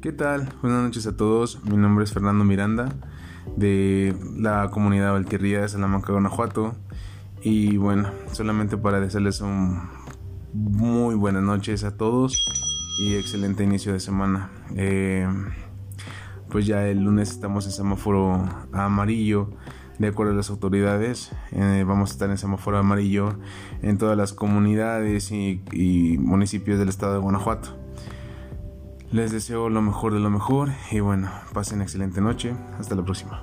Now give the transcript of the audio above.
¿Qué tal? Buenas noches a todos. Mi nombre es Fernando Miranda de la comunidad Valquerría de Salamanca, Guanajuato. Y bueno, solamente para desearles un muy buenas noches a todos y excelente inicio de semana. Eh, pues ya el lunes estamos en semáforo amarillo. De acuerdo a las autoridades, eh, vamos a estar en semáforo amarillo en todas las comunidades y municipios del estado de Guanajuato. Les deseo lo mejor de lo mejor y bueno, pasen excelente noche. Hasta la próxima.